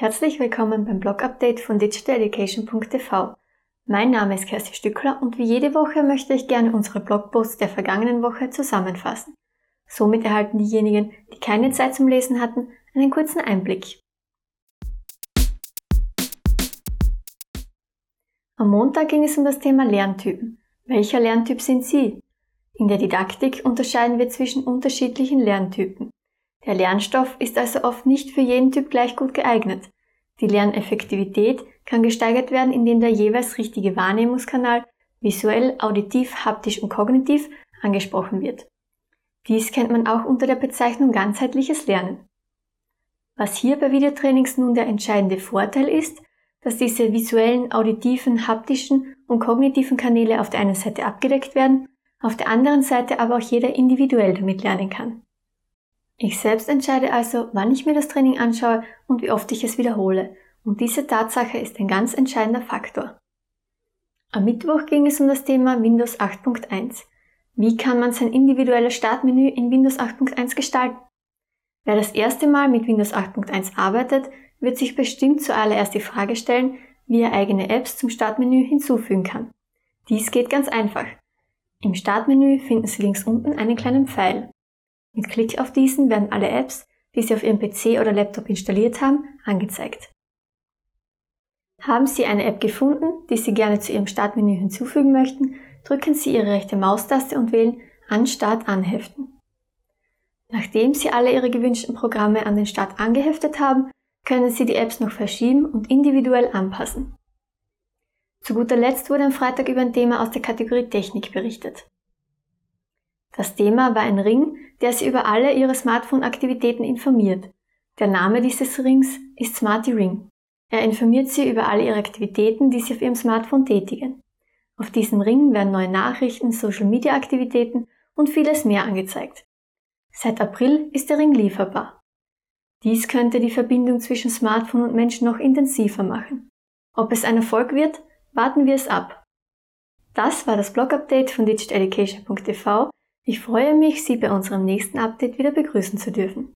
Herzlich willkommen beim Blog-Update von digitaleducation.tv. Mein Name ist Kerstin Stückler und wie jede Woche möchte ich gerne unsere Blogposts der vergangenen Woche zusammenfassen. Somit erhalten diejenigen, die keine Zeit zum Lesen hatten, einen kurzen Einblick. Am Montag ging es um das Thema Lerntypen. Welcher Lerntyp sind Sie? In der Didaktik unterscheiden wir zwischen unterschiedlichen Lerntypen. Der Lernstoff ist also oft nicht für jeden Typ gleich gut geeignet. Die Lerneffektivität kann gesteigert werden, indem der jeweils richtige Wahrnehmungskanal visuell, auditiv, haptisch und kognitiv angesprochen wird. Dies kennt man auch unter der Bezeichnung ganzheitliches Lernen. Was hier bei Videotrainings nun der entscheidende Vorteil ist, dass diese visuellen, auditiven, haptischen und kognitiven Kanäle auf der einen Seite abgedeckt werden, auf der anderen Seite aber auch jeder individuell damit lernen kann. Ich selbst entscheide also, wann ich mir das Training anschaue und wie oft ich es wiederhole. Und diese Tatsache ist ein ganz entscheidender Faktor. Am Mittwoch ging es um das Thema Windows 8.1. Wie kann man sein individuelles Startmenü in Windows 8.1 gestalten? Wer das erste Mal mit Windows 8.1 arbeitet, wird sich bestimmt zuallererst die Frage stellen, wie er eigene Apps zum Startmenü hinzufügen kann. Dies geht ganz einfach. Im Startmenü finden Sie links unten einen kleinen Pfeil. Mit Klick auf diesen werden alle Apps, die Sie auf Ihrem PC oder Laptop installiert haben, angezeigt. Haben Sie eine App gefunden, die Sie gerne zu Ihrem Startmenü hinzufügen möchten, drücken Sie Ihre rechte Maustaste und wählen An Start anheften. Nachdem Sie alle Ihre gewünschten Programme an den Start angeheftet haben, können Sie die Apps noch verschieben und individuell anpassen. Zu guter Letzt wurde am Freitag über ein Thema aus der Kategorie Technik berichtet. Das Thema war ein Ring, der Sie über alle Ihre Smartphone-Aktivitäten informiert. Der Name dieses Rings ist Smarty Ring. Er informiert Sie über alle Ihre Aktivitäten, die Sie auf Ihrem Smartphone tätigen. Auf diesem Ring werden neue Nachrichten, Social-Media-Aktivitäten und vieles mehr angezeigt. Seit April ist der Ring lieferbar. Dies könnte die Verbindung zwischen Smartphone und Menschen noch intensiver machen. Ob es ein Erfolg wird, warten wir es ab. Das war das Blog-Update von digitaleducation.tv ich freue mich, Sie bei unserem nächsten Update wieder begrüßen zu dürfen.